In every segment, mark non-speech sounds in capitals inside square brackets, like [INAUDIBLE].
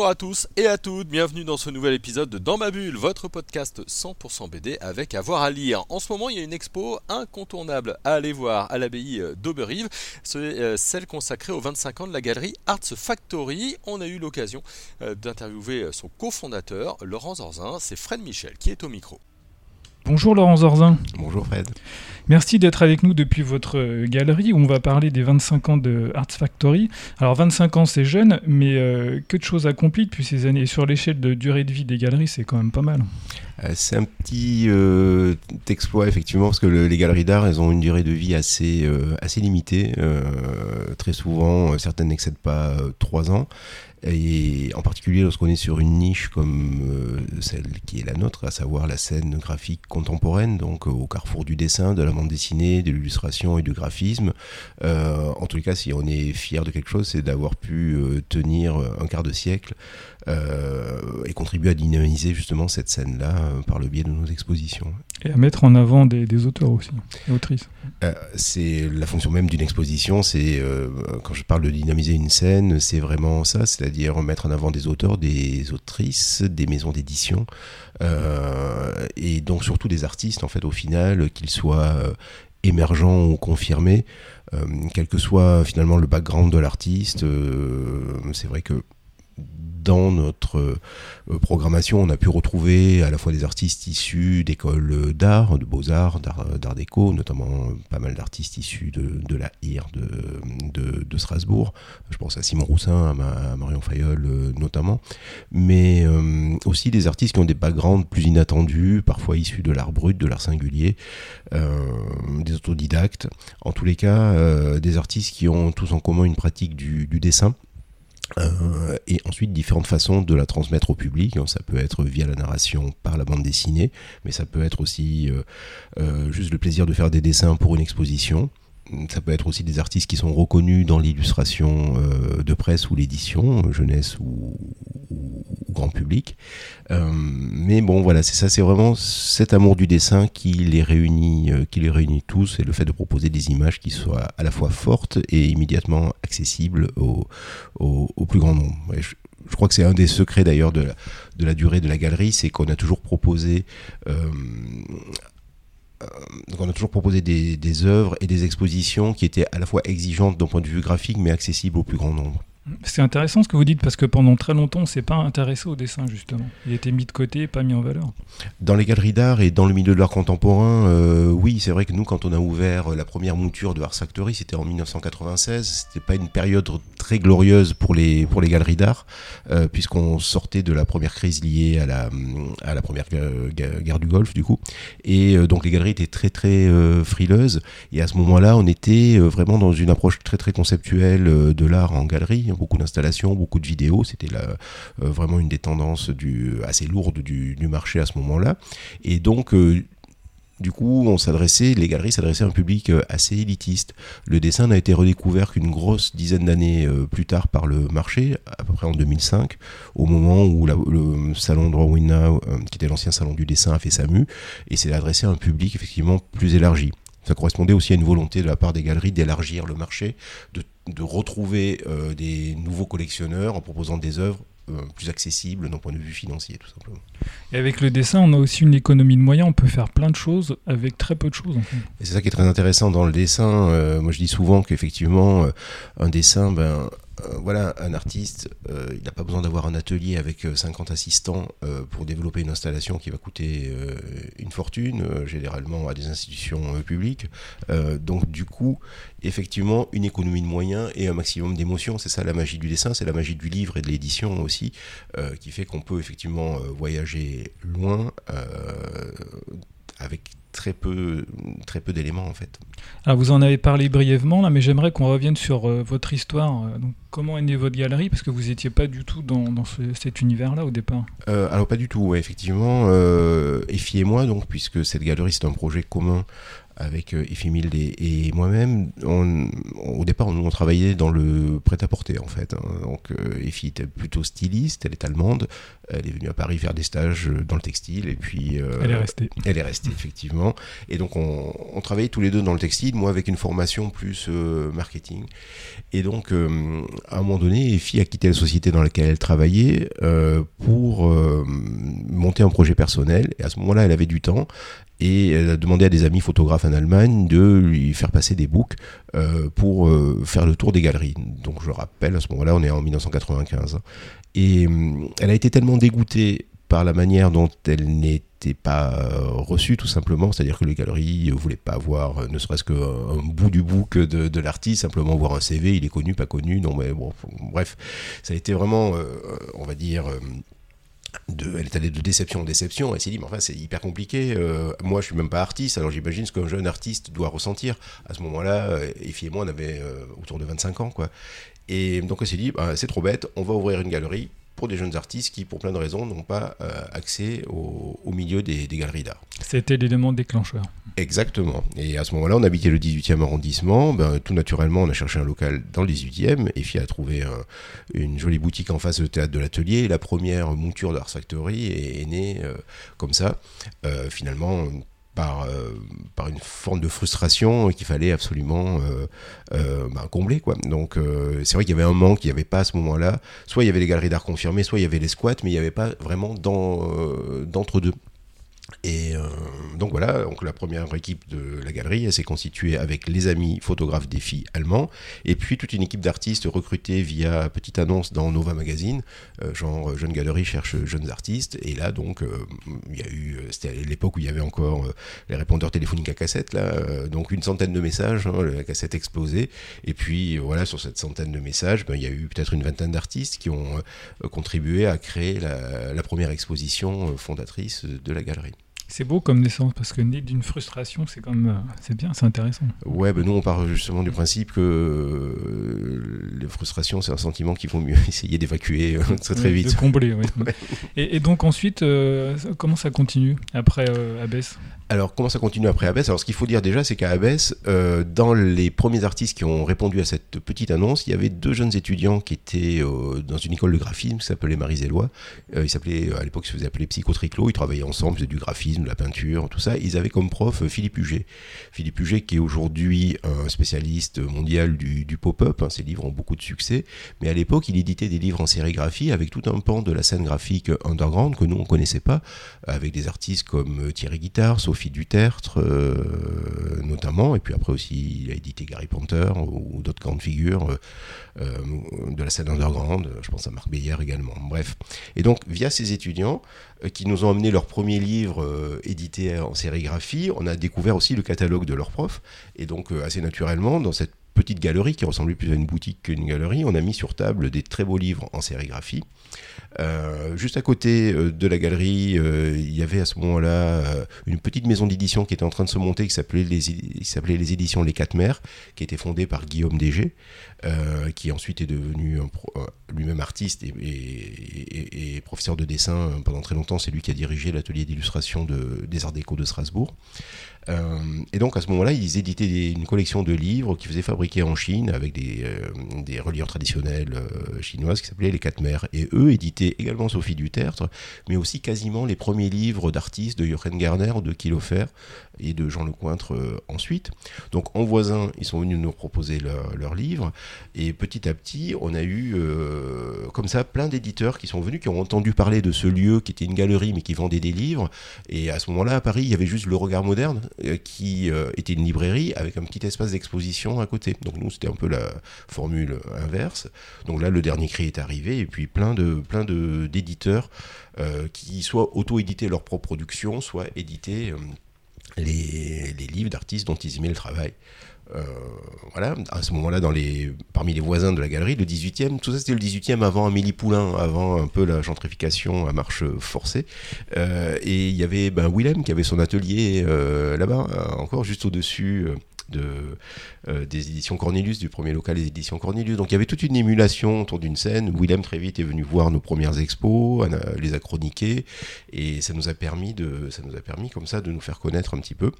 Bonjour à tous et à toutes, bienvenue dans ce nouvel épisode de Dans ma bulle, votre podcast 100% BD avec avoir à lire. En ce moment, il y a une expo incontournable à aller voir à l'abbaye d'Auberive, c'est euh, celle consacrée aux 25 ans de la galerie Arts Factory. On a eu l'occasion euh, d'interviewer son cofondateur, Laurent Zorzin, c'est Fred Michel qui est au micro. Bonjour Laurent Zorzin. Bonjour Fred. Merci d'être avec nous depuis votre euh, galerie où on va parler des 25 ans de Arts Factory. Alors 25 ans c'est jeune, mais euh, que de choses accomplies depuis ces années. Et sur l'échelle de durée de vie des galeries, c'est quand même pas mal. Euh, c'est un petit exploit effectivement parce que les galeries d'art elles ont une durée de vie assez, assez limitée. très souvent, certaines n'excèdent pas 3 ans. Et en particulier lorsqu'on est sur une niche comme euh, celle qui est la nôtre, à savoir la scène graphique contemporaine, donc euh, au carrefour du dessin, de la bande dessinée, de l'illustration et du graphisme. Euh, en tous les cas, si on est fier de quelque chose, c'est d'avoir pu tenir un quart de siècle et contribuer à dynamiser justement cette scène-là par le biais de nos expositions. Et à mettre en avant des, auteurs aussi, et autrices. c'est la fonction même d'une exposition, c'est quand je parle de dynamiser une scène, c'est vraiment ça, c'est c'est-à-dire mettre en avant des auteurs, des autrices, des maisons d'édition, euh, et donc surtout des artistes, en fait, au final, qu'ils soient euh, émergents ou confirmés, euh, quel que soit finalement le background de l'artiste. c'est vrai que dans notre euh, programmation, on a pu retrouver à la fois des artistes issus d'écoles d'art, de beaux-arts, d'art déco, notamment pas mal d'artistes issus de, la IR de, de, Strasbourg. Je pense à Simon Roussin, à, Marion Fayol euh, notamment. Mais euh, aussi des artistes qui ont des backgrounds plus inattendus, parfois issus de l'art brut, de l'art singulier, des autodidactes. En tous les cas, des artistes qui ont tous en commun une pratique du dessin euh, et ensuite différentes façons de la transmettre au public. Ça peut être via la narration par la bande dessinée, mais ça peut être aussi euh, euh, juste le plaisir de faire des dessins pour une exposition. Ça peut être aussi des artistes qui sont reconnus dans l'illustration de presse ou l'édition, jeunesse ou, grand public. Euh, mais bon, voilà, c'est ça, c'est vraiment cet amour du dessin qui les réunit, euh, qui les réunit tous, et le fait de proposer des images qui soient à la fois fortes et immédiatement accessibles au, plus grand nombre. je, crois que c'est un des secrets d'ailleurs de la, durée de la galerie, c'est qu'on a toujours proposé euh, a toujours proposé des, des, œuvres et des expositions qui étaient à la fois exigeantes d'un point de vue graphique, mais accessibles au plus grand nombre. C'est intéressant ce que vous dites parce que pendant très longtemps, on s'est pas intéressé au dessin justement. Il était mis de côté, pas mis en valeur. Dans les galeries d'art et dans le milieu de l'art contemporain, euh, oui, c'est vrai que nous, quand on a ouvert la première mouture de Art Factory, c'était en 1996. C'était pas une période très glorieuse pour les pour les galeries d'art, euh, puisqu'on sortait de la première crise liée à la à la première guerre du Golfe du coup, et euh, donc les galeries étaient très très frileuses. Et à ce moment-là, on était vraiment dans une approche très très conceptuelle de l'art en galerie beaucoup d'installations, beaucoup de vidéos. C'était euh, vraiment une des tendances assez lourdes du, marché à ce moment-là. Et donc, euh, du coup, on s'adressait, les galeries s'adressaient à un public euh, assez élitiste. Le dessin n'a été redécouvert qu'une grosse dizaine d'années plus tard par le marché, à peu près en 2005, au moment où le salon de Rowena, qui était l'ancien salon du dessin, a fait sa mue, et s'est adressé à un public effectivement plus élargi. Ça correspondait aussi à une volonté de la part des galeries d'élargir le marché, de de retrouver euh, des nouveaux collectionneurs en proposant des œuvres euh, plus accessibles d'un point de vue financier, tout simplement. Et avec le dessin, on a aussi une économie de moyens, on peut faire plein de choses avec très peu de choses. Et c'est ça qui est très intéressant dans le dessin. Euh, moi, je dis souvent qu'effectivement, un dessin, ben, voilà, un artiste, euh, il n'a pas besoin d'avoir un atelier avec 50 euh, assistants pour développer une installation qui va coûter une fortune, généralement à des institutions publiques. donc du coup, effectivement, une économie de moyens et un maximum d'émotions, c'est ça la magie du dessin, c'est la magie du livre et de l'édition aussi, qui fait qu'on peut effectivement voyager loin avec très peu, très peu d'éléments en fait. Alors vous en avez parlé brièvement là, mais j'aimerais qu'on revienne sur votre histoire. donc Comment est née votre galerie Parce que vous n'étiez pas du tout dans, cet univers-là au départ. alors pas du tout, effectivement. Euh, Effie et moi, donc, puisque cette galerie c'est un projet commun avec euh, et, moi-même, au départ, on, on, travaillait dans le prêt-à-porter, en fait. Hein. Donc, euh, Effie était plutôt styliste, elle est allemande. Elle est venue à Paris faire des stages dans le textile, et puis... Euh, elle est restée. Elle est restée, effectivement. Et donc, on, travaillait tous les deux dans le textile, moi avec une formation plus euh, marketing. Et donc, à un moment donné, Effie a quitté la société dans laquelle elle travaillait pour monter un projet personnel. Et à ce moment-là, elle avait du temps et elle a demandé à des amis photographes en Allemagne de lui faire passer des books euh, pour euh, faire le tour des galeries. Donc je rappelle, à ce moment-là, on est en 1995. Et euh, elle a été tellement dégoûtée par la manière dont elle n'était pas reçue tout simplement, c'est-à-dire que les galeries ne voulaient pas voir ne serait-ce qu'un bout du book de, de l'artiste, simplement voir un CV, il est connu, pas connu, non mais bon, bref, ça a été vraiment, on va dire, elle est allée de déception en déception. Elle s'est dit, mais enfin, c'est hyper compliqué. Euh, moi, je suis même pas artiste, alors j'imagine ce qu'un jeune artiste doit ressentir. À ce moment-là, Effie et moi, on avait euh, autour de 25 ans, quoi. Et donc, elle s'est dit, bah, c'est trop bête, on va ouvrir une galerie pour des jeunes artistes qui, pour plein de raisons, n'ont pas euh, accès au, milieu des, galeries d'art. C'était l'élément déclencheur. Exactement. Et à ce moment-là, on habitait le 18e arrondissement. Ben, tout naturellement, on a cherché un local dans le 18e. Et a trouvé une jolie boutique en face du théâtre de l'atelier. La première monture d'Art Factory est, née euh, comme ça. Euh, finalement, par, euh, par une forme de frustration qu'il fallait absolument euh, euh, ben, combler. Quoi. Donc c'est vrai qu'il y avait un manque, il n'y avait pas à ce moment-là. Soit il y avait les galeries d'art confirmées, soit il y avait les squats, mais il n'y avait pas vraiment d'entre-deux. Et euh, donc voilà, donc la première équipe de la galerie, s'est constituée avec les amis photographes des filles allemands, et puis toute une équipe d'artistes recrutés via petite annonce dans Nova Magazine, euh, genre Jeune Galerie cherche jeunes artistes, et là donc euh, il y a eu, c'était l'époque où il y avait encore les répondeurs téléphoniques à cassette, là, donc une centaine de messages, hein, la cassette explosée, et puis voilà, sur cette centaine de messages, ben, il y a eu peut-être une vingtaine d'artistes qui ont contribué à créer la première exposition fondatrice de la galerie. C'est beau comme naissance parce que né d'une frustration, c'est comme euh, c'est bien, c'est intéressant. Ouais, ben nous on part justement du principe que euh, les frustrations c'est un sentiment qu'il faut mieux [LAUGHS] essayer d'évacuer euh, très très vite. De combler, oui. [LAUGHS] et, donc ensuite, comment ça continue après Abbesse? Alors, comment ça continue après Abbesse Alors, ce qu'il faut dire déjà, c'est qu'à Abbesse, euh, dans les premiers artistes qui ont répondu à cette petite annonce, il y avait deux jeunes étudiants qui étaient euh, dans une école de graphisme qui s'appelait Marie-Zélois. Euh, ils s'appelaient, à l'époque, ils se faisaient appeler Psychotriclo. Ils travaillaient ensemble, ils faisaient du graphisme, de la peinture, tout ça. Ils avaient comme prof Philippe Huget. Philippe Huget, qui est aujourd'hui un spécialiste mondial du, pop-up. Hein, ses livres ont beaucoup de succès. Mais à l'époque, il éditait des livres en sérigraphie avec tout un pan de la scène graphique underground que nous, on connaissait pas, avec des artistes comme Thierry Guitard, Sophie du Tertre, euh, notamment, et puis après aussi, il a édité Gary Panther ou, d'autres grandes figures euh, euh, de la scène underground, je pense à Marc Beyer également. Bref. Et donc, via ces étudiants qui nous ont amené leur premier livre édité en sérigraphie, on a découvert aussi le catalogue de leurs profs, et donc assez naturellement, dans cette petite galerie qui ressemblait plus à une boutique qu'une galerie, on a mis sur table des très beaux livres en sérigraphie. Euh, juste à côté euh, de la galerie, euh, il y avait à ce moment-là une petite maison d'édition qui était en train de se monter qui s'appelait les, éditions Les Quatre Mères, qui était fondée par Guillaume Dégé, qui ensuite est devenu lui-même artiste et, professeur de dessin pendant très longtemps. C'est lui qui a dirigé l'atelier d'illustration de, des Arts Déco de Strasbourg. Et donc à ce moment-là, ils éditaient une collection de livres qu'ils faisaient fabriquer en Chine avec des, reliures traditionnelles chinoises qui s'appelaient les Quatre Mères. Et eux éditaient également Sophie Dutertre, mais aussi quasiment les premiers livres d'artistes de Jochen Garner, de Kilofer et de Jean Lecointre ensuite. Donc en voisin, ils sont venus nous proposer leurs leur livres. Et petit à petit, on a eu comme ça plein d'éditeurs qui sont venus, qui ont entendu parler de ce lieu qui était une galerie mais qui vendait des livres. Et à ce moment-là, à Paris, il y avait juste le regard moderne euh, qui euh, était une librairie avec un petit espace d'exposition à côté. Donc nous, c'était un peu la formule inverse. Donc là, le dernier cri est arrivé et puis plein de plein d'éditeurs euh, qui soit auto-éditaient leur propre production, soit éditaient les, les, livres d'artistes dont ils aimaient le travail. Euh, voilà, à ce moment-là, parmi les voisins de la galerie, le 18e, tout ça c'était le 18e avant Amélie Poulain, avant un peu la gentrification à marche forcée. Euh, et il y avait ben, Willem qui avait son atelier euh, là-bas, encore juste au-dessus de, des éditions Cornelius, du premier local des éditions Cornelius. Donc il y avait toute une émulation autour d'une scène. Willem très vite est venu voir nos premières expos, les a chroniquées, et ça nous a permis de, ça nous a permis comme ça de nous faire connaître un petit peu.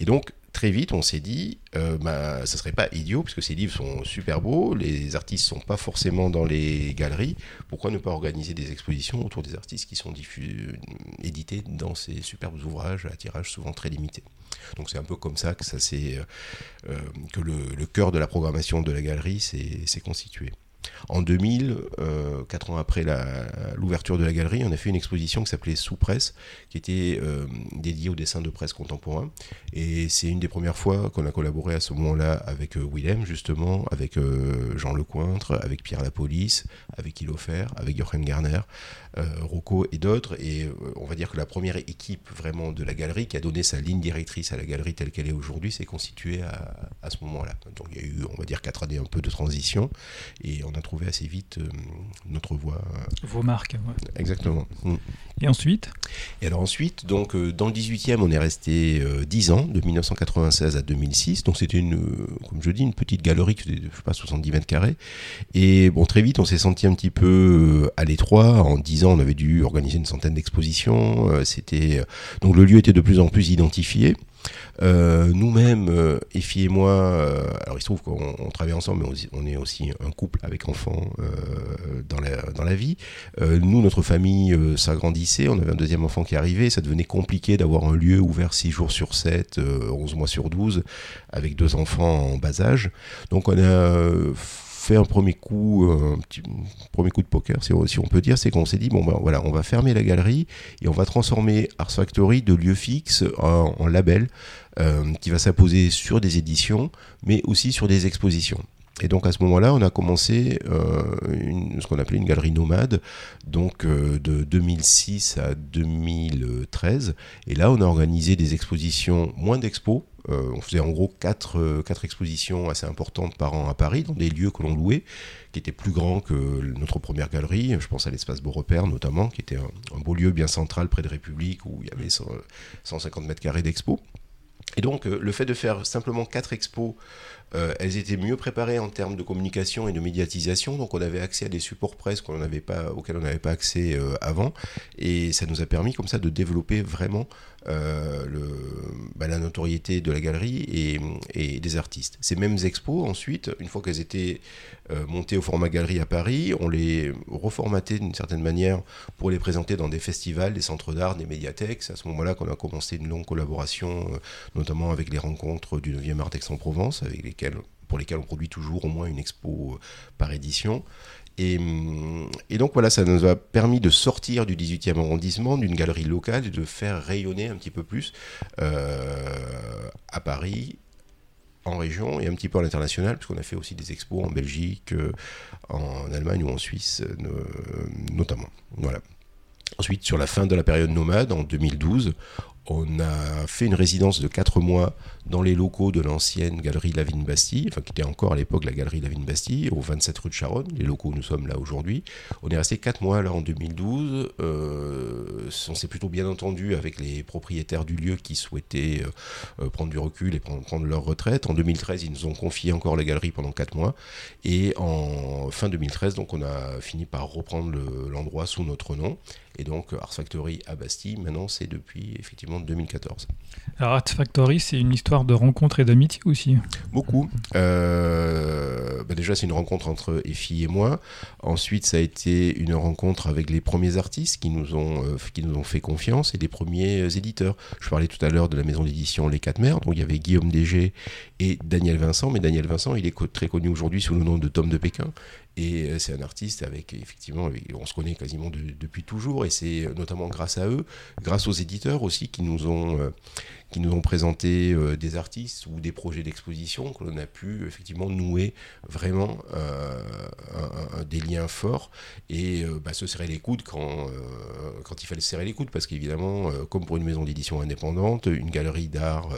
Et donc très vite, on s'est dit, euh, bah, ça serait pas idiot, puisque ces livres sont super beaux, les artistes sont pas forcément dans les galeries, pourquoi ne pas organiser des expositions autour des artistes qui sont édités dans ces superbes ouvrages à tirage souvent très limité donc c'est un peu comme ça que ça euh, euh, que le, cœur de la programmation de la galerie s'est constitué. En 2000, euh, quatre ans après l'ouverture de la galerie, on a fait une exposition qui s'appelait Sous-Presse, qui était euh, dédiée au dessin de presse contemporain. Et c'est une des premières fois qu'on a collaboré à ce moment-là avec euh, Willem, justement, avec Jean Lecointre, avec Pierre Lapolice, avec Ilofer, avec Jochen Garner, Rocco et d'autres. Et on va dire que la première équipe vraiment de la galerie, qui a donné sa ligne directrice à la galerie telle qu'elle est aujourd'hui, s'est constituée à, à ce moment-là. Donc il y a eu, on va dire, quatre années un peu de transition. Et on a trouvé assez vite euh, notre voie. Vos marques. Exactement. Mm. Et ensuite Et alors ensuite, donc euh, dans le 18e, on est resté 10 euh, ans, de 1996 à 2006. Donc c'était une, comme je dis, une petite galerie qui faisait, je sais pas, 70 mètres carrés. Et bon, très vite, on s'est senti un petit peu à l'étroit. En 10 ans, on avait dû organiser une centaine d'expositions. C'était donc le lieu était de plus en plus identifié. Euh, nous-mêmes, euh, Effie et moi, euh, alors il se trouve qu'on travaille ensemble, mais on, est aussi un couple avec enfants dans, la, dans la vie. nous, notre famille s'agrandissait, on avait un deuxième enfant qui arrivait, ça devenait compliqué d'avoir un lieu ouvert 6 jours sur 7, 11 mois sur 12, avec deux enfants en bas âge. Donc on a fait un premier coup, euh, coup de poker, si on, peut dire, c'est qu'on s'est dit bon ben voilà, on va fermer la galerie et on va transformer Ars Factory de lieu fixe en, label euh, qui va s'apposer sur des éditions, mais aussi sur des expositions. Et donc à ce moment-là, on a commencé euh, ce qu'on appelait une galerie nomade, donc de 2006 à 2013. Et là, on a organisé des expositions, moins d'expos, euh, on faisait en gros euh, quatre, expositions assez importantes par an à Paris, dans des lieux que l'on louait, qui étaient plus grands que notre première galerie. Je pense à l'espace Beaurepaire notamment, qui était un, beau lieu bien central près de République, où il y avait 150 mètres carrés d'expo. Et donc, euh, le fait de faire simplement quatre expos euh, elles étaient mieux préparées en termes de communication et de médiatisation, donc on avait accès à des supports presse auxquels on n'avait pas accès euh, avant, et ça nous a permis comme ça de développer vraiment euh, le, bah, la notoriété de la galerie et, des artistes. Ces mêmes expos, ensuite, une fois qu'elles étaient montées au format galerie à Paris, on les reformatait d'une certaine manière pour les présenter dans des festivals, des centres d'art, des médiathèques. C'est à ce moment-là qu'on a commencé une longue collaboration, notamment avec les rencontres du 9e art Aix-en-Provence, avec les pour lesquels on produit toujours au moins une expo euh, par édition. Hum, et, donc voilà, ça nous a permis de sortir du 18e arrondissement, d'une galerie locale, de faire rayonner un petit peu plus euh, à Paris, en région et un petit peu à l'international, puisqu'on a fait aussi des expos en Belgique, euh, en Allemagne ou en Suisse notamment. Voilà. Ensuite, sur la fin de la période nomade, en 2012, on a fait une résidence de 4 mois dans les locaux de l'ancienne galerie Lavigne Bastille, enfin qui était encore à l'époque la galerie Lavigne Bastille, au 27 rue de Charonne, les locaux où nous sommes là aujourd'hui. On est resté 4 mois là en 2012. Euh, on s'est plutôt bien entendu avec les propriétaires du lieu qui souhaitaient euh, euh, prendre du recul et prendre, leur retraite. En 2013, ils nous ont confié encore la galerie pendant 4 mois. Et en fin 2013, donc on a fini par reprendre l'endroit sous notre nom. Et donc Art Factory à Bastille, maintenant c'est depuis effectivement 2014. Alors Art Factory, c'est une histoire de rencontre et d'amitié aussi Beaucoup. Euh, bah déjà, c'est une rencontre entre Effie et moi. Ensuite, ça a été une rencontre avec les premiers artistes qui nous ont, euh, qui nous ont fait confiance et les premiers euh, éditeurs. Je parlais tout à l'heure de la maison d'édition Les Quatre Mères. Donc, il y avait Guillaume Dégé et Daniel Vincent. Mais Daniel Vincent, il est très connu aujourd'hui sous le nom de Tom de Pékin. Et c'est un artiste avec, effectivement, on se connaît quasiment depuis toujours. Et c'est notamment grâce à eux, grâce aux éditeurs aussi, qui nous ont, qui nous ont présenté euh, des artistes ou des projets d'exposition, que l'on a pu effectivement nouer vraiment euh, des liens forts. Et euh, bah, se serrer les coudes quand, quand il fallait se serrer les coudes, parce qu'évidemment, comme pour une maison d'édition indépendante, une galerie d'art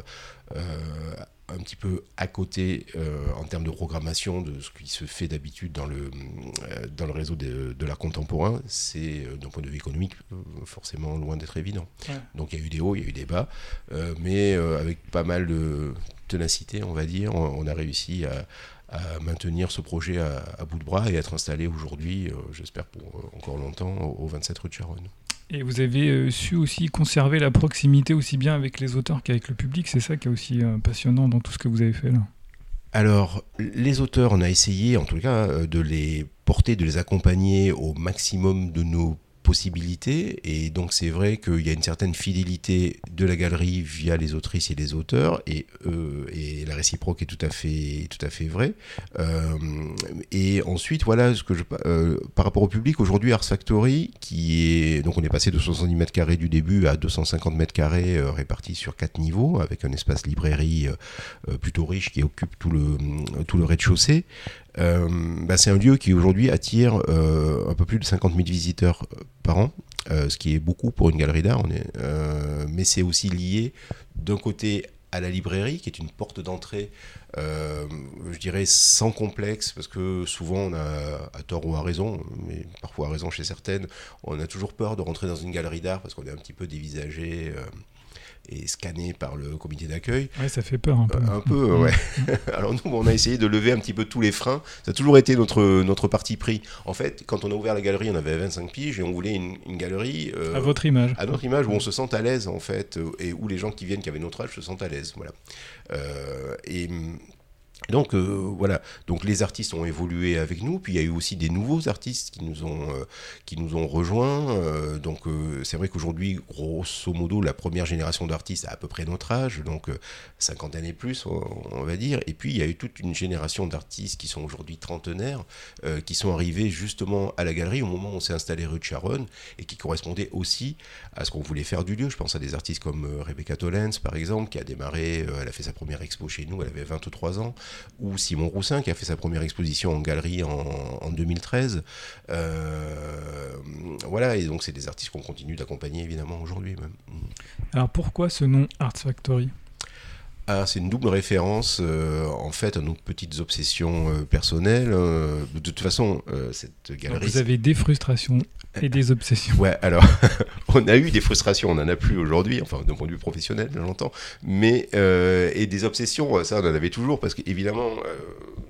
un petit peu à côté euh, en termes de programmation de ce qui se fait d'habitude dans le, euh, dans le réseau de, l'art contemporain, c'est euh, d'un point de vue économique forcément loin d'être évident. Donc il y a eu des hauts, il y a eu des bas, mais avec pas mal de ténacité, on va dire, on, a réussi à, maintenir ce projet à, bout de bras et être installé aujourd'hui, j'espère pour encore longtemps, au, 27 rue de Charonne. Et vous avez su aussi conserver la proximité aussi bien avec les auteurs qu'avec le public, c'est ça qui est aussi passionnant dans tout ce que vous avez fait là. Alors, les auteurs, on a essayé, en tout cas, de les porter, de les accompagner au maximum de nos Et donc c'est vrai qu'il y a une certaine fidélité de la galerie via les autrices et les auteurs, et, euh, la réciproque est tout à fait, tout à fait vrai. Euh, et ensuite, voilà, ce que je, euh, par rapport au public, aujourd'hui Ars Factory, qui est, donc on est passé de 70 mètres carrés du début à 250 mètres carrés répartis sur quatre niveaux, avec un espace librairie plutôt riche qui occupe tout le, tout le rez-de-chaussée. Euh, bah, c'est un lieu qui aujourd'hui attire euh, un peu plus de 50 000 visiteurs euh, par an, ce qui est beaucoup pour une galerie d'art. mais c'est aussi lié d'un côté à la librairie, qui est une porte d'entrée, je dirais, sans complexe, parce que souvent, à tort ou à raison, mais parfois à raison chez certaines, on a toujours peur de rentrer dans une galerie d'art, parce qu'on est un petit peu dévisagé et scanné par le comité d'accueil. Ouais, ça fait peur un peu. un peu, mm. ouais. [LAUGHS] Alors nous, on a essayé de lever un petit peu tous les freins. Ça a toujours été notre, notre parti pris. En fait, quand on a ouvert la galerie, on avait 25 piges et on voulait une, galerie... Euh, à votre image. À notre image, où on se sent à l'aise, en fait, et où les gens qui viennent, qui avaient notre âge, se sentent à l'aise. Voilà. Euh, et donc euh, voilà, donc les artistes ont évolué avec nous, puis il y a eu aussi des nouveaux artistes qui nous ont, euh, qui nous ont rejoints. Euh, donc c'est vrai qu'aujourd'hui, grosso modo, la première génération d'artistes a à peu près notre âge, donc 50 années plus, on, va dire. Et puis il y a eu toute une génération d'artistes qui sont aujourd'hui trentenaires, qui sont arrivés justement à la galerie au moment où on s'est installé rue de Charonne et qui correspondaient aussi à ce qu'on voulait faire du lieu. Je pense à des artistes comme Rebecca Tollens, par exemple, qui a démarré, elle a fait sa première expo chez nous, elle avait 23 ans ou Simon Roussin qui a fait sa première exposition en galerie en, 2013. Euh, voilà, et donc c'est des artistes qu'on continue d'accompagner évidemment aujourd'hui même. Alors pourquoi ce nom Art Factory? Ah, c'est une double référence euh, en fait à nos petites obsessions euh, personnelles. de toute façon, cette galerie. vous avez des frustrations et des obsessions. Ouais, alors [LAUGHS] on a eu des frustrations, on n'en a plus aujourd'hui, enfin d'un point de vue professionnel, j'entends, mais et des obsessions, ça on en avait toujours parce qu'évidemment, donc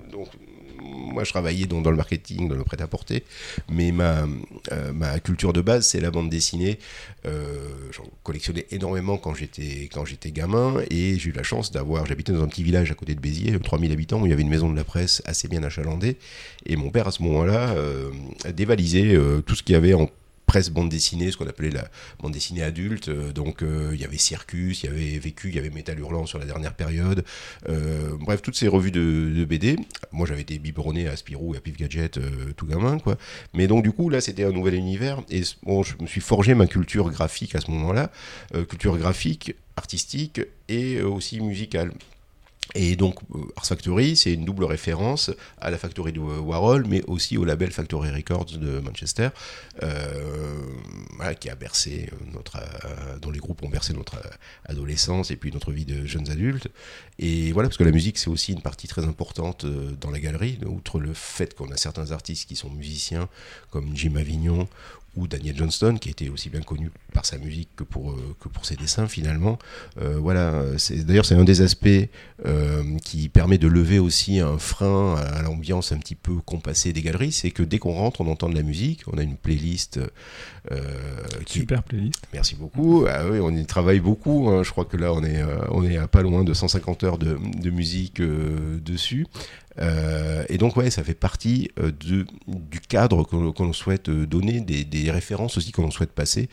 moi, je travaillais dans, le marketing, dans le prêt-à-porter, mais ma, euh, ma culture de base, c'est la bande dessinée. Euh, j'en collectionnais énormément quand j'étais quand j'étais gamin, et j'ai eu la chance d'avoir. J'habitais dans un petit village à côté de Béziers, 3000 habitants, où il y avait une maison de la presse assez bien achalandée, et mon père à ce moment-là euh, dévalisait tout ce qu'il y avait en presse bande dessinée, ce qu'on appelait la bande dessinée adulte. Euh, donc euh, il y avait Circus, il y avait Vécu, il y avait Métal Hurlant sur la dernière période. Euh, bref, toutes ces revues de, BD. Moi j'avais été biberonné à Spirou et à Pif Gadget tout gamin, quoi. Mais donc du coup là c'était un nouvel univers et bon, je me suis forgé ma culture graphique à ce moment-là, culture graphique, artistique et aussi musicale. Et donc, euh, Ars Factory, c'est une double référence à la Factory de Warhol, mais aussi au label Factory Records de Manchester, euh, qui a bercé notre, euh, dont les groupes ont bercé notre adolescence et puis notre vie de jeunes adultes. Et voilà, parce que la musique, c'est aussi une partie très importante dans la galerie, outre le fait qu'on a certains artistes qui sont musiciens, comme Jim Avignon ou Daniel Johnston, qui était aussi bien connu par sa musique que pour, euh, que pour ses dessins finalement. Euh, voilà, d'ailleurs c'est un des aspects euh, qui permet de lever aussi un frein à l'ambiance un petit peu compassée des galeries, c'est que dès qu'on rentre, on entend de la musique, on a une playlist. Qui... Super playlist. Merci beaucoup. Ah oui, on y travaille beaucoup. Hein. Je crois que là on est, on est à pas loin de 150 heures de, de musique dessus. Euh, et donc, ouais, ça fait partie euh, du cadre que, l'on souhaite euh, donner, des, références aussi que l'on souhaite passer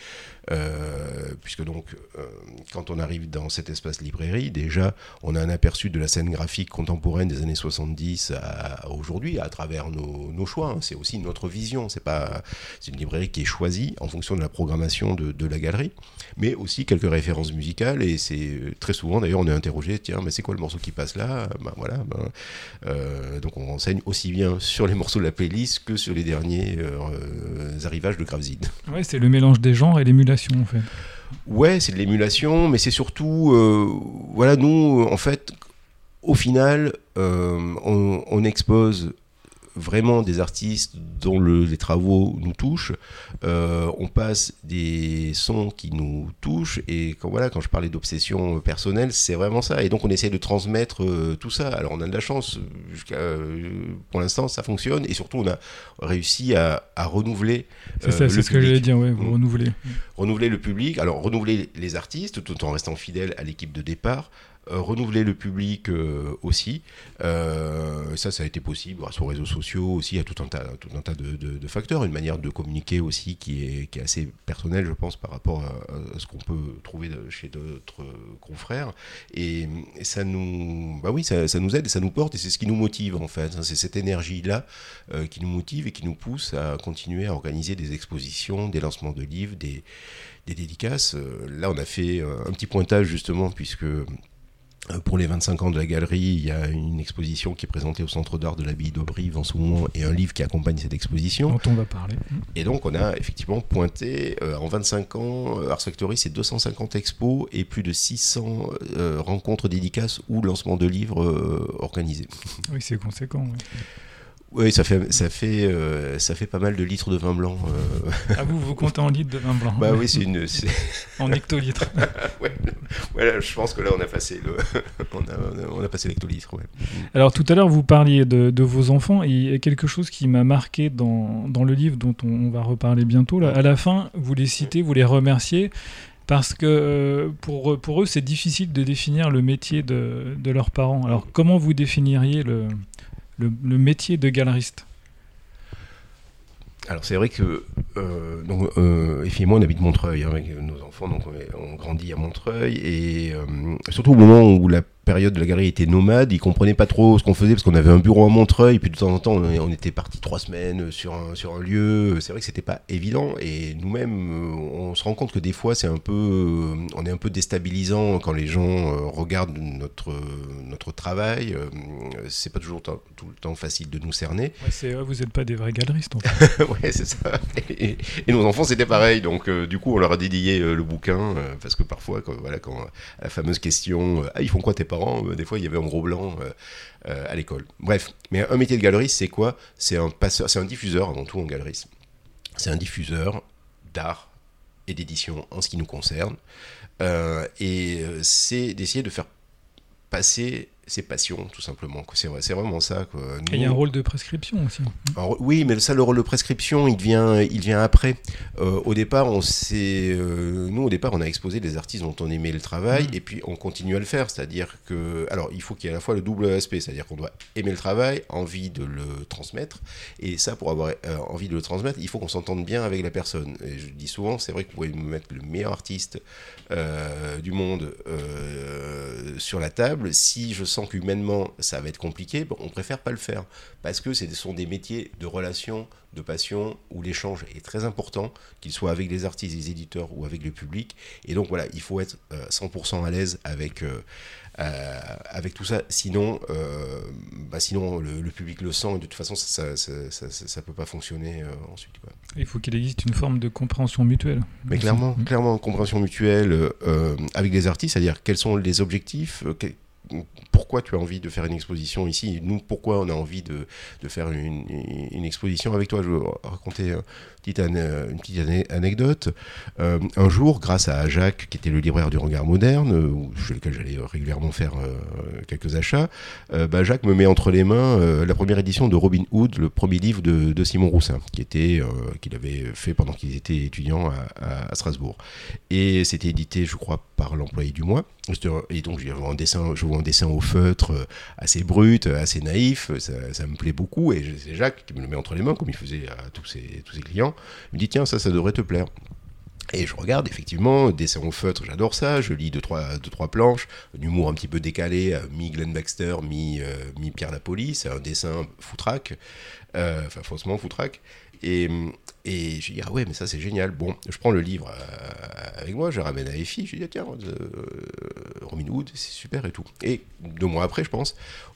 euh, puisque donc, euh, quand on arrive dans cet espace librairie, déjà, on a un aperçu de la scène graphique contemporaine des années 70 à, aujourd'hui, à travers nos, choix. Hein. C'est aussi notre vision. C'est pas, c'est une librairie qui est choisie en fonction de la programmation de, la galerie, mais aussi quelques références musicales. Et c'est très souvent, d'ailleurs, on est interrogé, tiens, mais c'est quoi le morceau qui passe là? Ben, voilà. Ben, euh, donc on renseigne aussi bien sur les morceaux de la playlist que sur les derniers arrivages de Graveside. Ouais, c'est le mélange des genres et l'émulation Ouais, c'est de l'émulation, mais c'est surtout, euh, voilà, nous, en fait, au final, euh, on, expose vraiment des artistes dont le- les travaux nous touchent. Euh, on passe des sons qui nous touchent. Et quand, voilà, quand je parlais d'obsession personnelle, c'est vraiment ça. Et donc on essaie de transmettre euh, tout ça. Alors on a de la chance. euh, pour l'instant, ça fonctionne. Et surtout, on a réussi à, à renouveler. C'est euh, ça, c'est ce que j'allais public. dire, ouais, vous Mm. renouvelez. renouveler le public, alors renouveler les artistes tout en restant fidèle à l'équipe de départ, euh, renouveler le public euh, aussi. Euh, ça, ça a été possible grâce aux réseaux sociaux aussi, à tout un tas, tout un tas de, de- facteurs, une manière de communiquer aussi qui est, qui est assez personnelle, je pense, par rapport à, ce qu'on peut trouver chez d'autres confrères. Et, ça nous, bah oui, ça, nous aide et ça nous porte et c'est ce qui nous motive en fait. C'est cette énergie-là euh, qui nous motive et qui nous pousse à continuer à organiser des expositions, des lancements de livres, des, des dédicaces. Euh, Là, on a fait euh, un petit pointage justement, puisque euh, pour les 25 ans de la galerie, il y a une exposition qui est présentée au Centre d'art de l'abbaye d'Auberive en ce moment et un livre qui accompagne cette exposition. Dont on va parler. Et donc, on a effectivement pointé, euh, en 25 ans, euh, Ars Factory, c'est 250 expos et plus de 600 euh, rencontres dédicaces ou lancements de livres euh, organisés. Oui, c'est conséquent. Oui, ça fait, ça, fait, euh, ça fait pas mal de litres de vin blanc. euh. Ah, vous, vous comptez en litres de vin blanc Bah oui, c'est une. [LAUGHS] En hectolitres. [LAUGHS] ouais, voilà, je pense que là, on a passé le, [LAUGHS] on a, on a passé l'hectolitre. Ouais. Alors tout à l'heure, vous parliez de, de vos enfants et il y a quelque chose qui m'a marqué dans, dans le livre dont on, on va reparler bientôt. Là. À la fin, vous les citez, vous les remerciez parce que euh, pour, pour eux, c'est difficile de définir le métier de, de leurs parents. Alors comment vous définiriez le, le, métier de galeriste Alors c'est vrai que euh, donc euh, et moi on habite Montreuil hein, avec nos enfants donc on grandit à Montreuil et euh, surtout au moment où la période de la galerie était nomade ils comprenaient pas trop ce qu'on faisait parce qu'on avait un bureau à Montreuil puis de temps en temps on, était parti trois semaines sur un, sur un lieu c'est vrai que c'était pas évident et nous-mêmes euh, on se rend compte que des fois c'est un peu euh, on est un peu déstabilisant quand les gens euh, regardent notre notre travail euh, c'est pas toujours tout le temps facile de nous cerner Ouais, Vous n'êtes pas des vrais galeristes. En [LAUGHS] fait. ouais, c'est ça. Et, et nos enfants, c'était pareil. Donc, euh, du coup, on leur a dédié euh, le bouquin euh, parce que parfois, quand, voilà, quand euh, la fameuse question euh, Ah, ils font quoi tes parents? Euh, Des fois, il y avait un gros blanc euh, euh, à l'école. Bref, mais un métier de galeriste, c'est quoi? C'est un passeur, c'est un diffuseur avant tout en galeriste. C'est un diffuseur d'art et d'édition en ce qui nous concerne. Et c'est d'essayer de faire passer ses passions, tout simplement. C'est vrai- c'est vraiment ça. quoi. Et il y a un rôle de prescription aussi. alors, oui, mais ça, le rôle de prescription, il vient, il vient après. Euh, au départ, on s'est, euh, nous, au départ, on a exposé des artistes dont on aimait le travail, Mm. et puis on continue à le faire. C'est-à-dire que, alors, il faut qu'il y ait à la fois le double aspect, c'est-à-dire qu'on doit aimer le travail, envie de le transmettre, et ça, pour avoir euh, envie de le transmettre, il faut qu'on s'entende bien avec la personne. Et je dis souvent, c'est vrai que vous pouvez me mettre le meilleur artiste du monde sur la table. Si je sens qu'humainement ça va être compliqué, on préfère pas le faire parce que ce sont des métiers de relation, de passion où l'échange est très important, qu'il soit avec les artistes, les éditeurs ou avec le public. Et donc voilà, il faut être euh, 100% à l'aise avec. euh, euh, avec tout ça, sinon, euh, bah sinon le, le public le sent et de toute façon ça ça, ça, ça- ça peut pas fonctionner euh, ensuite. Quoi. Il faut qu'il existe une forme de compréhension mutuelle. Mais clairement, Mm. clairement, compréhension mutuelle euh, avec les artistes, c'est-à-dire quels sont les objectifs, euh, que- pourquoi tu as envie de faire une exposition ici, nous, pourquoi on a envie de, de faire une, exposition avec toi? Je vais raconter une petite, anecdote. Euh, un jour, grâce à Jacques, qui était le libraire du regard moderne, euh, chez lequel j'allais régulièrement faire euh, quelques achats, euh, bah, Jacques me met entre les mains euh, la première édition de Robin Hood, le premier livre de, Simon Roussin, qui était, euh, qu'il avait fait pendant qu'il était étudiant à, Strasbourg. Et c'était édité, je crois, par l'employé du mois. Et donc, je vois un dessin, je vois dessin au feutre euh, assez brut, euh, assez naïf. Ça, ça me plaît beaucoup. Et c'est Jacques qui me le met entre les mains, comme il faisait à tous ses, tous clients. Il me dit Tiens, ça, ça devrait te plaire. Et je regarde, effectivement, dessin au feutre, j'adore ça. Je lis deux trois, deux, trois planches, un humour un petit peu décalé, euh, mi-Glenn Baxter, mi, euh, mi-Pierre Napoli. C'est un dessin foutraque, euh, enfin faussement foutraque. Et, et je dis, ah ouais, mais ça c'est génial. Bon, je prends le livre euh, moi, je ramène à Effie, je dis, ah, tiens, euh, Robin Hood, c'est super et tout. Et deux mois après, je pense,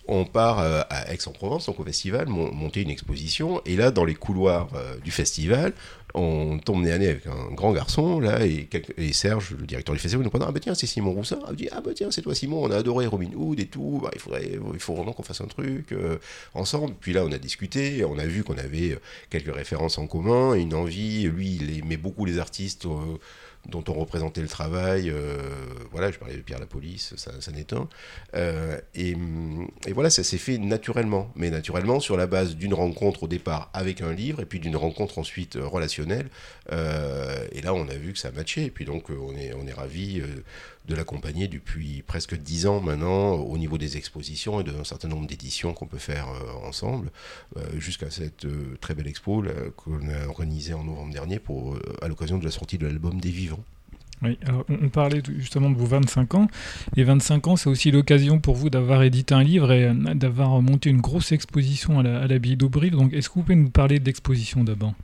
on part euh, à Aix-en-Provence, donc au festival, mon- monter une exposition. Et là, dans les couloirs euh, du festival, on tombe nez à avec un grand garçon, là, et, Serge, le directeur du festival, nous prend Ah, bah tiens, c'est Simon Roussin. Ah, dit, ah, bah tiens, c'est toi, Simon, on a adoré Robin Hood et tout. Bah, il, faudrait, il faut vraiment qu'on fasse un truc euh, ensemble. Puis là, on a discuté, on a vu qu'on avait quelques références en commun, une envie. Lui, il aimait beaucoup les artistes. Dont on représentait le travail. Euh, voilà, je parlais de Pierre la Police, ça, ça n'est un. Euh, et, et, voilà, ça s'est fait naturellement, mais naturellement sur la base d'une rencontre au départ avec un livre, et puis d'une rencontre ensuite relationnelle. Euh, et là, on a vu que ça matchait, et puis donc on est, on est ravis de l'accompagner depuis presque dix ans maintenant au niveau des expositions et d'un certain nombre d'éditions qu'on peut faire ensemble, jusqu'à cette très belle expo qu'on a organisée en novembre dernier pour, à l'occasion de la sortie de l'album Des Vivants. Oui, on parlait justement de vos 25 ans. Et 25 ans, c'est aussi l'occasion pour vous d'avoir édité un livre et euh, d'avoir monté une grosse exposition à l'abbaye d'Aubrive. Donc, est-ce que vous pouvez nous parler de l'exposition d'abord?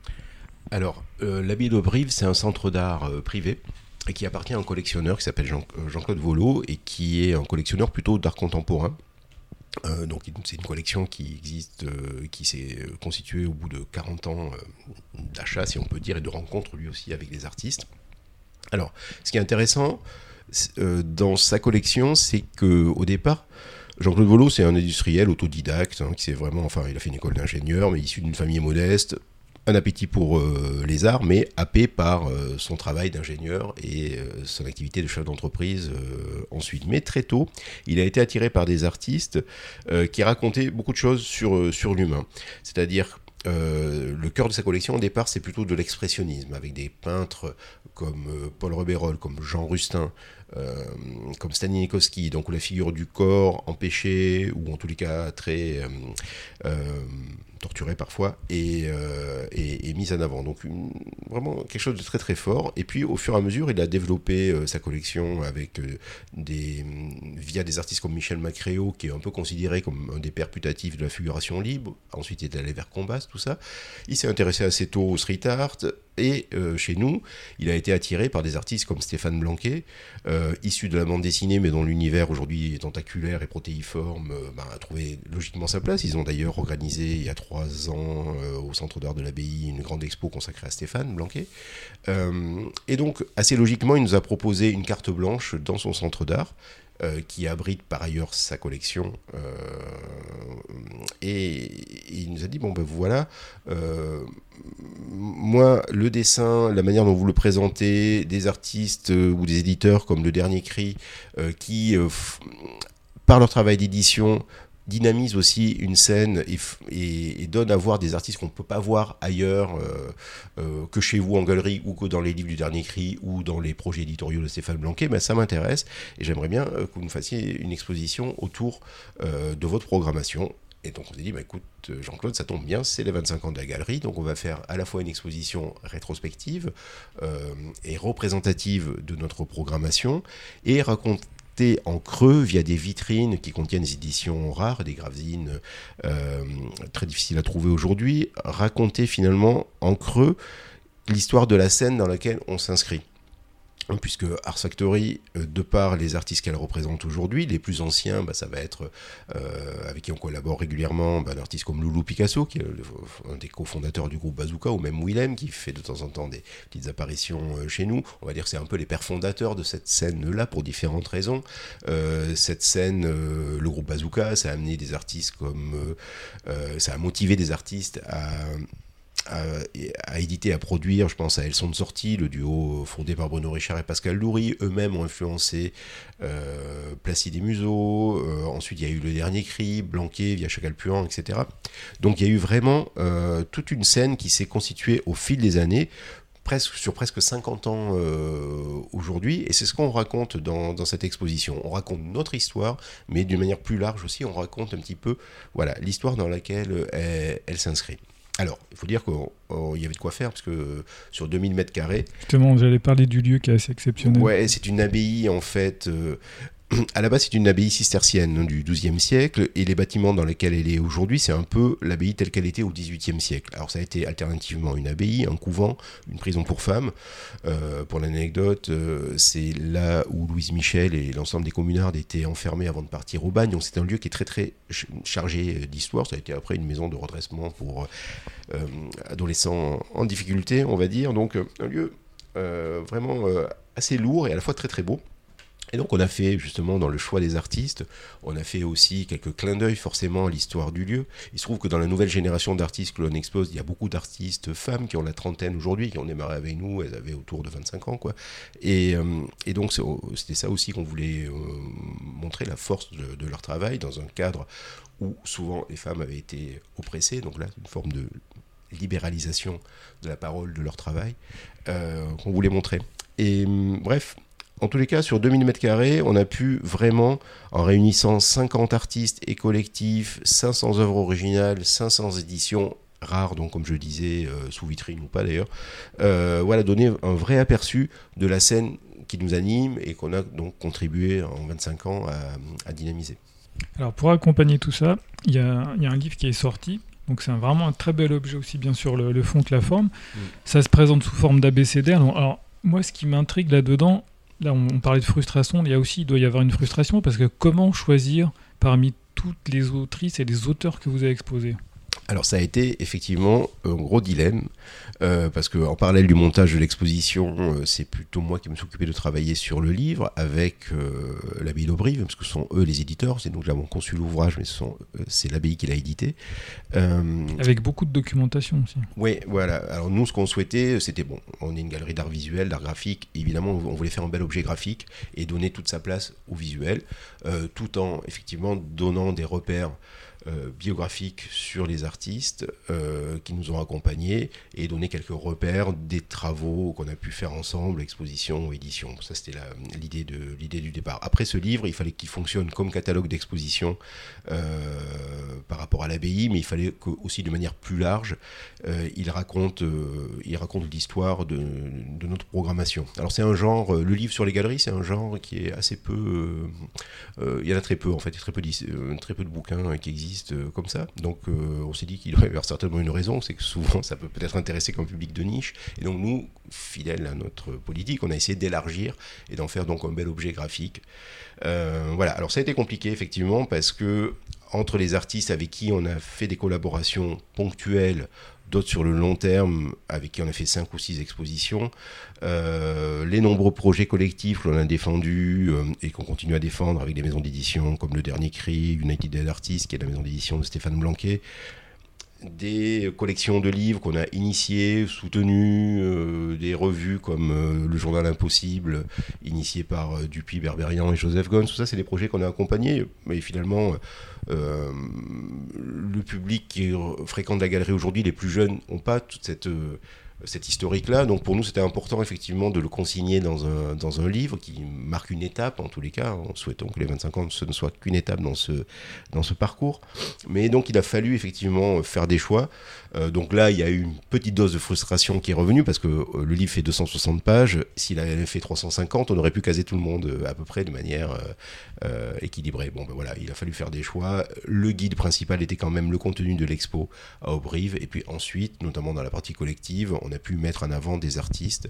Alors, euh, l'abbaye d'Aubrive, c'est un centre d'art euh, privé et qui appartient à un collectionneur qui s'appelle Jean, Jean-Claude Volo et qui est un collectionneur plutôt d'art contemporain. donc c'est une collection qui existe, qui s'est constituée au bout de 40 ans d'achat, si on peut dire, et de rencontres lui aussi avec des artistes. Alors, ce qui est intéressant euh, dans sa collection, c'est que au départ, Jean-Claude Volo, c'est un industriel autodidacte, hein, qui s'est vraiment, enfin, il a fait une école d'ingénieur, mais issu d'une famille modeste, un appétit pour euh, les arts, mais happé par euh, son travail d'ingénieur et son activité de chef d'entreprise ensuite. Mais très tôt, il a été attiré par des artistes qui racontaient beaucoup de choses sur, sur l'humain. C'est-à-dire le cœur de sa collection au départ c'est plutôt de l'expressionnisme avec des peintres comme euh, Paul Rebérol, comme Jean Rustin, euh, comme Stanislavski, donc la figure du corps empêché, ou en tous les cas très euh, torturé parfois, et, et, mise en avant. Donc vraiment quelque chose de très très fort. Et puis au fur et à mesure, il a développé sa collection avec des, via des artistes comme Michel Macréo, qui est un peu considéré comme un des pères putatifs de la figuration libre. Ensuite, il est allé vers Combas, tout ça. Il s'est intéressé assez tôt au street art. Et euh, chez nous, il a été attiré par des artistes comme Stéphane Blanquet, euh, issu de la bande dessinée, mais dont l'univers aujourd'hui est tentaculaire et protéiforme, euh, bah, a trouvé logiquement sa place. Ils ont d'ailleurs organisé il y a trois ans au Centre d'art de l'Abbaye une grande expo consacrée à Stéphane Blanquet. et donc, assez logiquement, il nous a proposé une carte blanche dans son centre d'art. qui abrite par ailleurs sa collection. et, il nous a dit, bon ben voilà, moi, le dessin, la manière dont vous le présentez, des artistes euh, ou des éditeurs comme Le Dernier Cri, euh, qui, euh, par leur travail d'édition, dynamisent aussi une scène et, donnent à voir des artistes qu'on ne peut pas voir ailleurs que chez vous en galerie ou que dans les livres du Dernier Cri ou dans les projets éditoriaux de Stéphane Blanquet, ben, ça m'intéresse et j'aimerais bien que vous nous fassiez une exposition autour de votre programmation. Et donc on s'est dit, bah, écoute, euh, Jean-Claude, ça tombe bien, c'est les 25 ans de la galerie, donc on va faire à la fois une exposition rétrospective euh, et représentative de notre programmation, et en creux via des vitrines qui contiennent des éditions rares, des gravesines euh, très difficiles à trouver aujourd'hui, raconter finalement en creux l'histoire de la scène dans laquelle on s'inscrit puisque Ars Factory, euh, de par les artistes qu'elle représente aujourd'hui, les plus anciens, bah, ça va être euh, avec qui on collabore régulièrement, bah, un artiste comme Loulou Picasso, qui est un des cofondateurs du groupe Bazooka, ou même Willem, qui fait de temps en temps des petites apparitions euh, chez nous. On va dire que c'est un peu les pères fondateurs de cette scène-là pour différentes raisons. cette scène, le groupe Bazooka, ça a amené des artistes comme... ça a motivé des artistes à à, éditer, à produire. Je pense à Elles sont de sortie, le duo fondé par Bruno Richard et Pascal Loury. Eux-mêmes ont influencé euh, Placide et Museau. Euh, ensuite, il y a eu Le Dernier Cri, Blanquet via Chacal Puant, etc. Donc il y a eu vraiment euh, toute une scène qui s'est constituée au fil des années. Presque, sur presque 50 ans aujourd'hui, et c'est ce qu'on raconte dans, cette exposition. On raconte notre histoire, mais d'une manière plus large aussi, on raconte un petit peu voilà l'histoire dans laquelle elle s'inscrit. Alors, il faut dire qu'il y avait de quoi faire, parce que sur 2000 mètres carrés... Justement, j'allais parler du lieu qui est assez exceptionnel. Ouais, c'est une abbaye, en fait, euh, [CLEARS THROAT] à la base, c'est une abbaye cistercienne hein, du XIIe siècle, et les bâtiments dans lesquels elle est aujourd'hui, c'est un peu l'abbaye telle qu'elle était au XVIIIe siècle. Alors, ça a été alternativement une abbaye, un couvent, une prison pour femmes. Euh, pour l'anecdote, euh, c'est là où Louise Michel et l'ensemble des communards étaient enfermés avant de partir au bagne. Donc, c'est un lieu qui est très très chargé d'histoire. Ça a été après une maison de redressement pour adolescents en difficulté, on va dire. Donc, un lieu vraiment assez lourd et à la fois très très beau. Et donc on a fait justement dans le choix des artistes, on a fait aussi quelques clins d'œil forcément à l'histoire du lieu. Il se trouve que dans la nouvelle génération d'artistes que l'on expose, il y a beaucoup d'artistes femmes qui ont la trentaine aujourd'hui, qui ont démarré avec nous, elles avaient autour de 25 ans quoi. Et, euh, donc c'était ça aussi qu'on voulait euh, montrer la force de, leur travail dans un cadre où souvent les femmes avaient été oppressées. Donc là, une forme de libéralisation de la parole de leur travail euh, qu'on voulait montrer. Et hum, bref, en tous les cas, sur 2000 m2, on a pu vraiment, en réunissant 50 artistes et collectifs, 500 œuvres originales, 500 éditions rares, donc comme je disais, euh, sous vitrine ou pas d'ailleurs, euh, voilà, donner un vrai aperçu de la scène qui nous anime et qu'on a donc contribué en 25 ans à, dynamiser. Alors pour accompagner tout ça, il y, a un livre qui est sorti donc c'est vraiment un très bel objet aussi bien sur le, fond que la forme. Mm. Ça se présente sous forme d'abécédaire. Alors moi ce qui m'intrigue là-dedans, là on, parlait de frustration, il y a aussi, il doit y avoir une frustration parce que comment choisir parmi toutes les autrices et les auteurs que vous avez exposés? Alors ça a été effectivement un gros dilemme, euh, parce qu'en parallèle du montage de l'exposition, euh, c'est plutôt moi qui me suis occupé de travailler sur le livre avec euh, l'abbaye d'Aubrive, parce que ce sont eux les éditeurs, c'est nous qui avons conçu l'ouvrage, mais c'est l'abbaye qui l'a édité. avec beaucoup de documentation aussi. Oui, voilà. Alors nous, ce qu'on souhaitait, c'était, bon, on est une galerie d'art visuel, d'art graphique, évidemment, on voulait faire un bel objet graphique et donner toute sa place au visuel, tout en effectivement donnant des repères euh, biographiques sur les artistes euh, qui nous ont accompagnés et donner quelques repères des travaux qu'on a pu faire ensemble, exposition édition. Ça, c'était l'idée du départ. Après ce livre, il fallait qu'il fonctionne comme catalogue d'exposition euh, par rapport à l'abbaye, mais il fallait que, aussi de manière plus large, il raconte il raconte l'histoire de, de, notre programmation. Alors c'est un genre, le livre sur les galeries, c'est un genre qui est assez peu... il y en a très peu, en fait, il y a très peu, très peu de bouquins qui existent euh, comme ça. Donc euh, on s'est dit qu'il [LAUGHS] y avait certainement une raison, c'est que souvent [LAUGHS] ça peut peut-être intéresser comme public de niche. Et donc nous, fidèles à notre politique, on a essayé d'élargir et d'en faire donc un bel objet graphique. Euh, voilà, alors ça a été compliqué effectivement parce que entre les artistes avec qui on a fait des collaborations ponctuelles d'autres sur le long terme, avec qui on a fait cinq ou six expositions. Euh, les nombreux projets collectifs que l'on a défendus euh, et qu'on continue à défendre avec des maisons d'édition comme Le Dernier Cri, United Dead Artists, qui est la maison d'édition de Stéphane Blanquet, des collections de livres qu'on a initiées, soutenues, euh, des revues comme Le Journal Impossible, initié par Dupuis, Berberian et Joseph Gons. Tout ça, c'est des projets qu'on a accompagnés. Mais finalement, euh, le public qui fréquente la galerie aujourd'hui, les plus jeunes, n'ont pas toute cette euh, cette historique-là. Donc pour nous, c'était important effectivement de le consigner dans un, dans un livre qui marque une étape, en tous les cas. En souhaitant que les 25 ans ce ne soit qu'une étape dans ce, dans ce parcours. Mais donc il a fallu effectivement faire des choix. Euh, donc là, il y a eu une petite dose de frustration qui est revenue parce que euh, le livre fait 260 pages. S'il avait fait 350, on aurait pu caser tout le monde euh, à peu près de manière équilibrée. Bon, ben voilà, il a fallu faire des choix. Le guide principal était quand même le contenu de l'expo à Aubrive. Et puis ensuite, notamment dans la partie collective, on a pu mettre en avant des artistes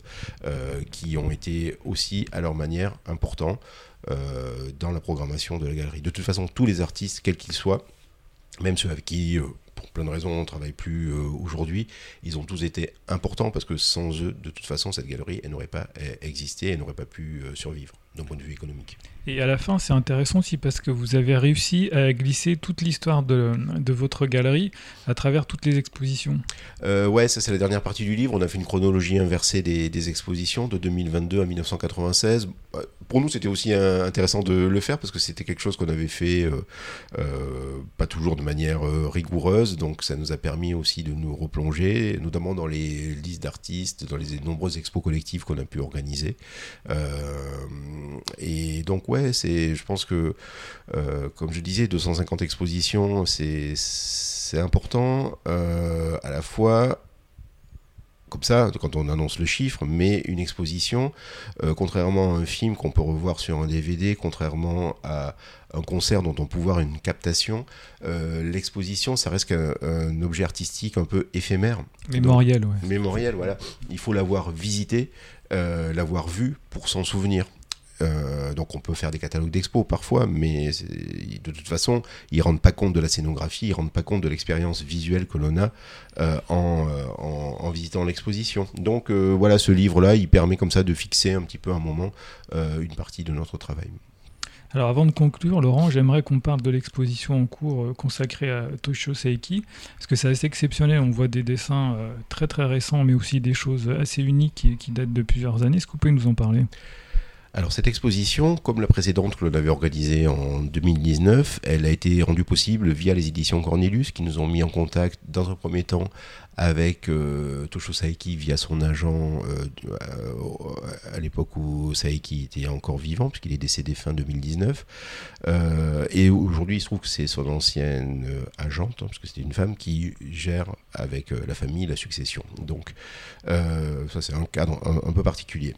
qui ont été aussi à leur manière importants dans la programmation de la galerie. De toute façon, tous les artistes, quels qu'ils soient, même ceux avec qui pour plein de raisons, on ne travaille plus euh, aujourd'hui. Ils ont tous été importants parce que sans eux, de toute façon, cette galerie, elle n'aurait pas eh, existé, elle n'aurait pas pu euh, survivre d'un point de vue économique. Et à la fin, c'est intéressant aussi parce que vous avez réussi à glisser toute l'histoire de, de, votre galerie à travers toutes les expositions. Euh, ouais, ça c'est la dernière partie du livre. On a fait une chronologie inversée des, des expositions de 2022 à 1996. Bah, pour nous, c'était aussi intéressant de le faire parce que c'était quelque chose qu'on avait fait euh, euh, pas toujours de manière rigoureuse. Donc ça nous a permis aussi de nous replonger, notamment dans les listes d'artistes, dans les nombreuses expos collectives qu'on a pu organiser. Et donc, ouais, c'est, je pense que, euh, comme je disais, 250 expositions, c'est, c'est important euh, à la fois comme ça quand on annonce le chiffre, mais une exposition, contrairement à un film qu'on peut revoir sur un DVD, contrairement à un concert dont on peut voir une captation, l'exposition, ça reste un, objet artistique un peu éphémère. Mémoriel, oui. Mémoriel, voilà. Il faut l'avoir visité, l'avoir vu pour s'en souvenir. Euh, donc on peut faire des catalogues d'expo parfois, mais de toute façon, ils ne rendent pas compte de la scénographie, ils ne rendent pas compte de l'expérience visuelle que l'on a euh, euh, en, visitant l'exposition. Donc voilà, ce livre-là, il permet comme ça de fixer un petit peu un moment une partie de notre travail. Alors avant de conclure, Laurent, j'aimerais qu'on parle de l'exposition en cours consacrée à Toshio Saiki, parce que c'est assez exceptionnel, on voit des dessins très très récents, mais aussi des choses assez uniques qui, qui datent de plusieurs années. Est-ce que vous pouvez nous en parler? Alors cette exposition, comme la précédente que l'on avait organisée en 2019, elle a été rendue possible via les éditions Cornelius qui nous ont mis en contact dans un premier temps avec euh, Tosho Saeki via son agent euh, euh, à l'époque où Saeki était encore vivant puisqu'il est décédé fin 2019 et aujourd'hui il se trouve que c'est son ancienne agente hein, parce que c'était une femme qui gère avec la famille la succession. Donc ça c'est un cadre un peu particulier.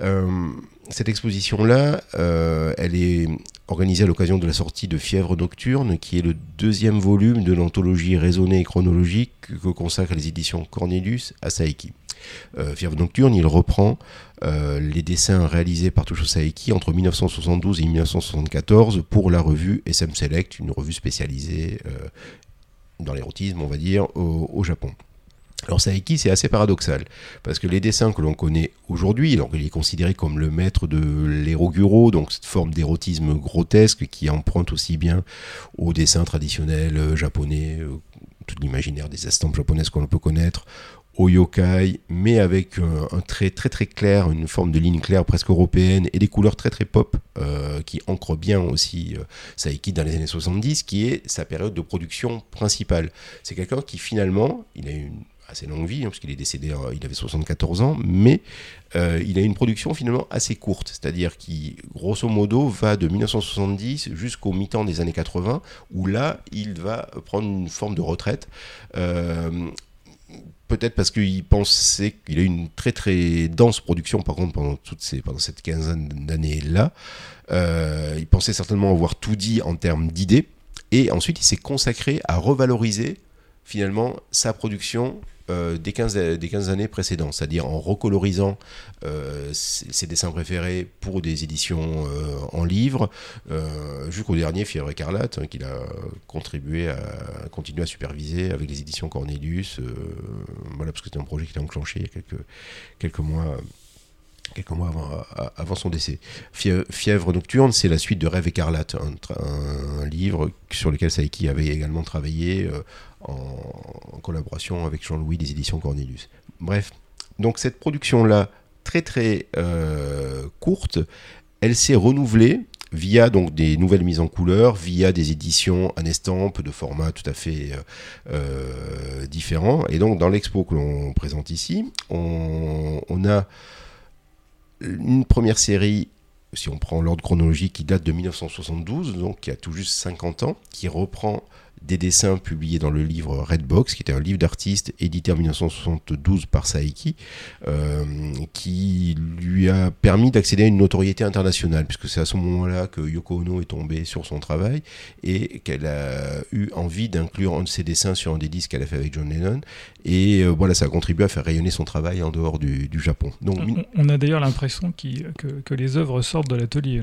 Euh, cette exposition-là, euh, elle est organisée à l'occasion de la sortie de Fièvre Nocturne, qui est le deuxième volume de l'anthologie raisonnée et chronologique que consacrent les éditions Cornelius à Saeki. Euh, Fièvre Nocturne, il reprend les dessins réalisés par Tosho Saeki entre 1972 et 1974 pour la revue SM Select, une revue spécialisée dans l'érotisme, on va dire, au Japon. Alors Saeki, c'est assez paradoxal, parce que les dessins que l'on connaît aujourd'hui, alors il est considéré comme le maître de l'éroguro, donc cette forme d'érotisme grotesque qui emprunte aussi bien aux dessins traditionnels euh, japonais, euh, tout l'imaginaire des estampes japonaises qu'on peut connaître, au yokai, mais avec un, trait très très clair, une forme de ligne claire presque européenne et des couleurs très très pop euh, qui ancrent bien aussi Saeki dans les années 70, qui est sa période de production principale. C'est quelqu'un qui finalement, il a une assez longue vie, hein, parce qu'il est décédé, euh, il avait 74 ans, mais euh, il a une production finalement assez courte, c'est-à-dire qui, grosso modo, va de 1970 jusqu'au mi-temps des années 80, où là, il va prendre une forme de retraite. Euh, peut-être parce qu'il pensait qu'il a une très très dense production, par contre, pendant, pendant cette quinzaine d'années-là. il pensait certainement avoir tout dit en termes d'idées. Et ensuite, il s'est consacré à revaloriser finalement sa production euh, des, 15, des 15 années précédentes, c'est-à-dire en recolorisant euh, ses, dessins préférés pour des éditions euh, en livre, jusqu'au dernier Fièvre écarlate, hein, qu'il a contribué à continuer à superviser avec les éditions Cornelius, voilà, parce que c'était un projet qui a enclenché il y a quelques, quelques mois quelques mois avant, avant, son décès. Fièvre nocturne, c'est la suite de Rêve écarlate, un, livre sur lequel Saiki avait également travaillé en, collaboration avec Jean-Louis des éditions Cornelius. Bref, donc cette production-là, très très euh, courte, elle s'est renouvelée via donc des nouvelles mises en couleur, via des éditions en estampe de formats tout à fait euh, euh, différents. Et donc dans l'expo que l'on présente ici, on, on, a une première série, si on prend l'ordre chronologique, qui date de 1972, donc qui a tout juste 50 ans, qui reprend des dessins publiés dans le livre Redbox, qui était un livre d'artiste édité en 1972 par Saiki, euh, qui lui a permis d'accéder à une notoriété internationale, puisque c'est à ce moment-là que Yoko Ono est tombée sur son travail et qu'elle a eu envie d'inclure un de ses dessins sur un des disques qu'elle a fait avec John Lennon. Et euh, voilà, ça a contribué à faire rayonner son travail en dehors du, Japon. Donc, on, a d'ailleurs l'impression que, que, les œuvres sortent de l'atelier.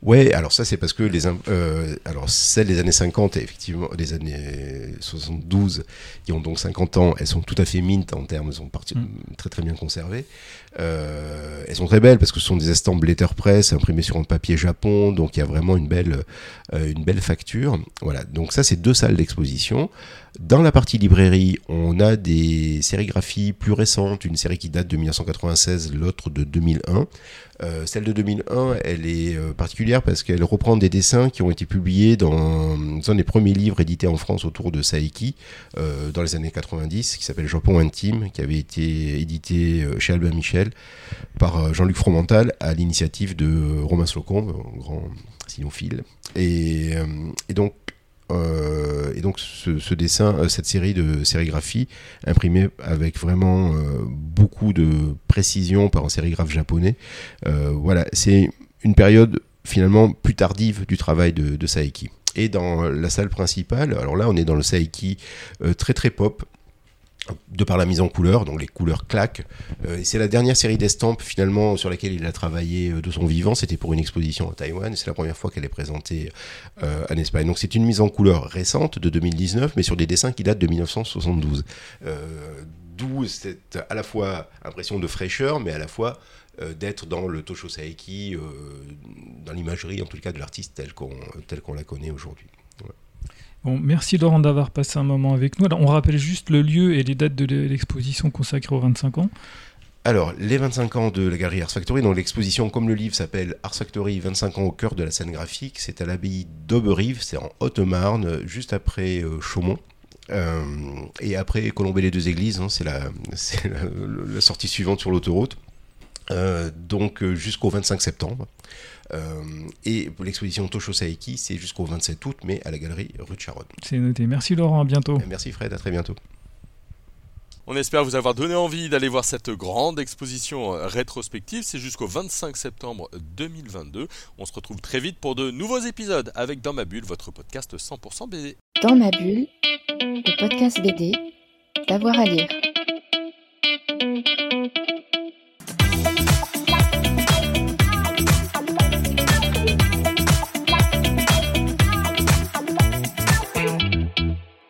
Ouais, alors ça c'est parce que les, euh, alors celles des années 50, effectivement, des années 72, qui ont donc 50 ans, elles sont tout à fait mint en termes, elles sont mm. très très bien conservées. Euh, elles sont très belles parce que ce sont des estampes letterpress imprimées sur un papier japon, donc il y a vraiment une belle, euh, une belle facture. Voilà, donc ça c'est deux salles d'exposition. Dans la partie librairie, on a des sérigraphies plus récentes, une série qui date de 1996, l'autre de 2001. Euh, celle de 2001, elle est euh, particulière parce qu'elle reprend des dessins qui ont été publiés dans un des premiers livres édités en France autour de Saiki euh, dans les années 90, qui s'appelle Japon intime, qui avait été édité chez Albin Michel par Jean-Luc Fromental à l'initiative de Romain Slocombe, grand cynophile. Et, et donc et donc ce, dessin, cette série de sérigraphies imprimée avec vraiment beaucoup de précision par un sérigraphe japonais. voilà, c'est une période finalement plus tardive du travail de, de Saeki. Et dans la salle principale, alors là on est dans le Saeki très très pop, de par la mise en couleur, donc les couleurs claquent. Euh, c'est la dernière série d'estampes finalement sur laquelle il a travaillé euh, de son vivant. C'était pour une exposition à Taïwan. C'est la première fois qu'elle est présentée euh, en Espagne. Donc c'est une mise en couleur récente de 2019, mais sur des dessins qui datent de 1972. D'où cette à la fois impression de fraîcheur, mais à la fois d'être dans le Tosho Saeki, dans l'imagerie en tout cas de l'artiste telle qu'on la connaît aujourd'hui. Bon, merci Laurent d'avoir passé un moment avec nous. On rappelle juste le lieu et les dates de l'exposition consacrée aux 25 ans. Alors, les 25 ans de la galerie Ars Factory, donc l'exposition, comme le livre s'appelle Ars Factory 25 ans au cœur de la scène graphique, c'est à l'abbaye d'Auberive, c'est en Haute-Marne, juste après euh, Chaumont. Euh, et après Colomber les deux églises, hein, c'est la, [LAUGHS] la, sortie suivante sur l'autoroute. Euh, donc jusqu'au 25 septembre. Euh, et l'exposition Tosho Saeki, c'est jusqu'au 27 août, mais à la galerie rue de Charonne. C'est noté. Merci Laurent, à bientôt. Merci Fred, à très bientôt. On espère vous avoir donné envie d'aller voir cette grande exposition euh, rétrospective. C'est jusqu'au 25 septembre 2022. On se retrouve très vite pour de nouveaux épisodes avec Dans ma bulle, votre podcast 100% BD. Dans ma bulle, le podcast BD, d'avoir à lire.